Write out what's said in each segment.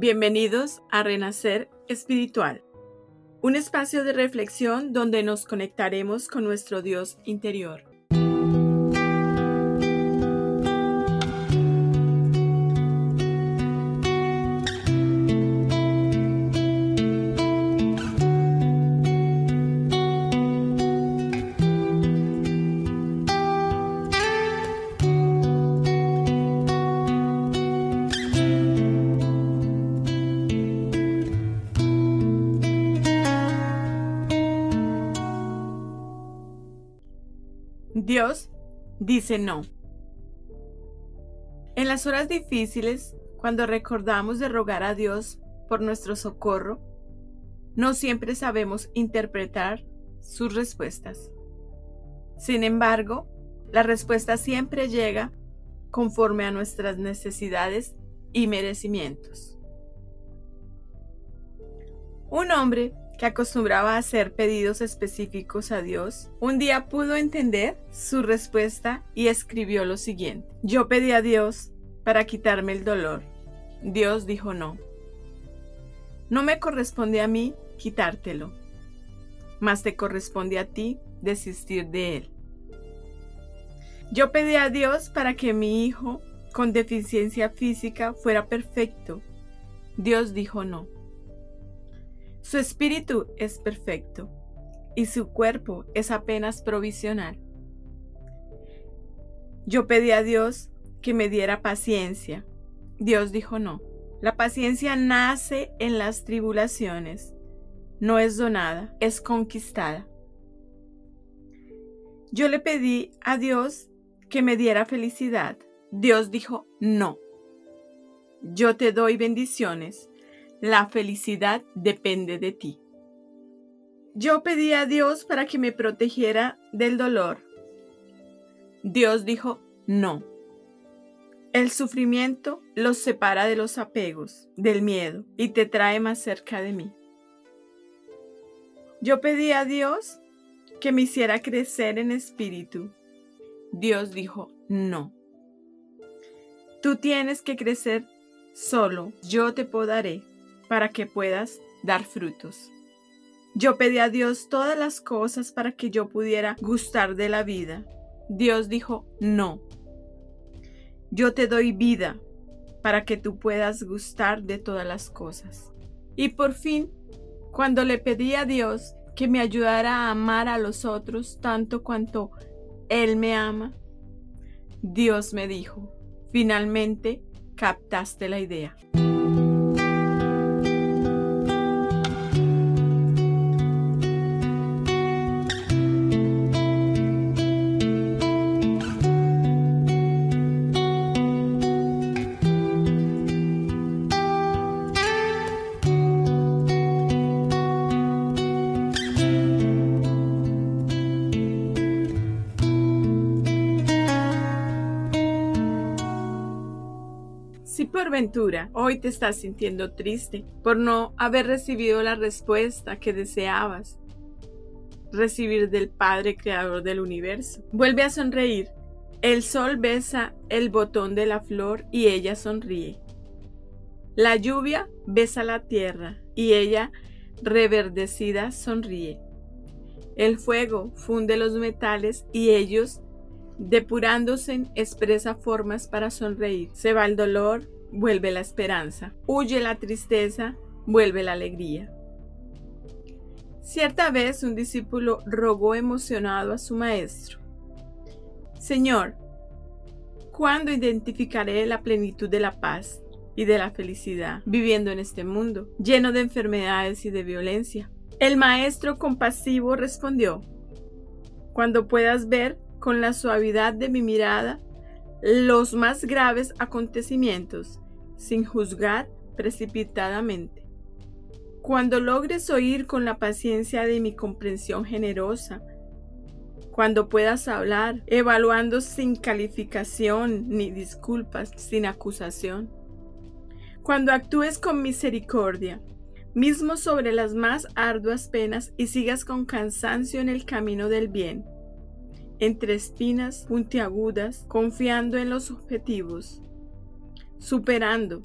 Bienvenidos a Renacer Espiritual, un espacio de reflexión donde nos conectaremos con nuestro Dios interior. Dios dice no. En las horas difíciles, cuando recordamos de rogar a Dios por nuestro socorro, no siempre sabemos interpretar sus respuestas. Sin embargo, la respuesta siempre llega conforme a nuestras necesidades y merecimientos. Un hombre que acostumbraba a hacer pedidos específicos a Dios, un día pudo entender su respuesta y escribió lo siguiente. Yo pedí a Dios para quitarme el dolor. Dios dijo no. No me corresponde a mí quitártelo, mas te corresponde a ti desistir de él. Yo pedí a Dios para que mi hijo con deficiencia física fuera perfecto. Dios dijo no. Su espíritu es perfecto y su cuerpo es apenas provisional. Yo pedí a Dios que me diera paciencia. Dios dijo no. La paciencia nace en las tribulaciones. No es donada, es conquistada. Yo le pedí a Dios que me diera felicidad. Dios dijo no. Yo te doy bendiciones la felicidad depende de ti. Yo pedí a Dios para que me protegiera del dolor. Dios dijo, no. El sufrimiento los separa de los apegos, del miedo, y te trae más cerca de mí. Yo pedí a Dios que me hiciera crecer en espíritu. Dios dijo, no. Tú tienes que crecer solo, yo te podaré para que puedas dar frutos. Yo pedí a Dios todas las cosas para que yo pudiera gustar de la vida. Dios dijo, no. Yo te doy vida para que tú puedas gustar de todas las cosas. Y por fin, cuando le pedí a Dios que me ayudara a amar a los otros tanto cuanto Él me ama, Dios me dijo, finalmente captaste la idea. Si por ventura hoy te estás sintiendo triste por no haber recibido la respuesta que deseabas, recibir del Padre Creador del universo, vuelve a sonreír. El sol besa el botón de la flor y ella sonríe. La lluvia besa la tierra y ella, reverdecida, sonríe. El fuego funde los metales y ellos Depurándose, expresa formas para sonreír. Se va el dolor, vuelve la esperanza. Huye la tristeza, vuelve la alegría. Cierta vez un discípulo rogó emocionado a su maestro. Señor, ¿cuándo identificaré la plenitud de la paz y de la felicidad viviendo en este mundo, lleno de enfermedades y de violencia? El maestro compasivo respondió, cuando puedas ver con la suavidad de mi mirada los más graves acontecimientos, sin juzgar precipitadamente. Cuando logres oír con la paciencia de mi comprensión generosa, cuando puedas hablar, evaluando sin calificación ni disculpas, sin acusación. Cuando actúes con misericordia, mismo sobre las más arduas penas y sigas con cansancio en el camino del bien entre espinas puntiagudas, confiando en los objetivos, superando,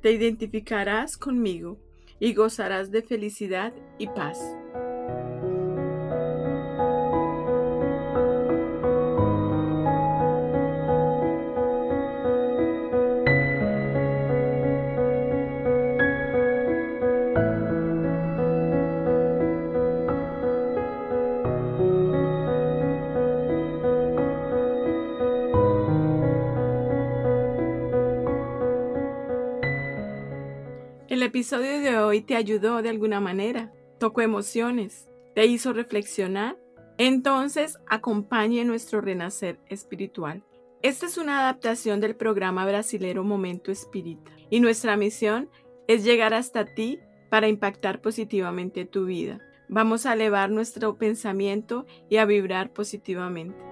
te identificarás conmigo y gozarás de felicidad y paz. Episodio de hoy te ayudó de alguna manera, tocó emociones, te hizo reflexionar. Entonces, acompañe nuestro renacer espiritual. Esta es una adaptación del programa brasilero Momento Espírita y nuestra misión es llegar hasta ti para impactar positivamente tu vida. Vamos a elevar nuestro pensamiento y a vibrar positivamente.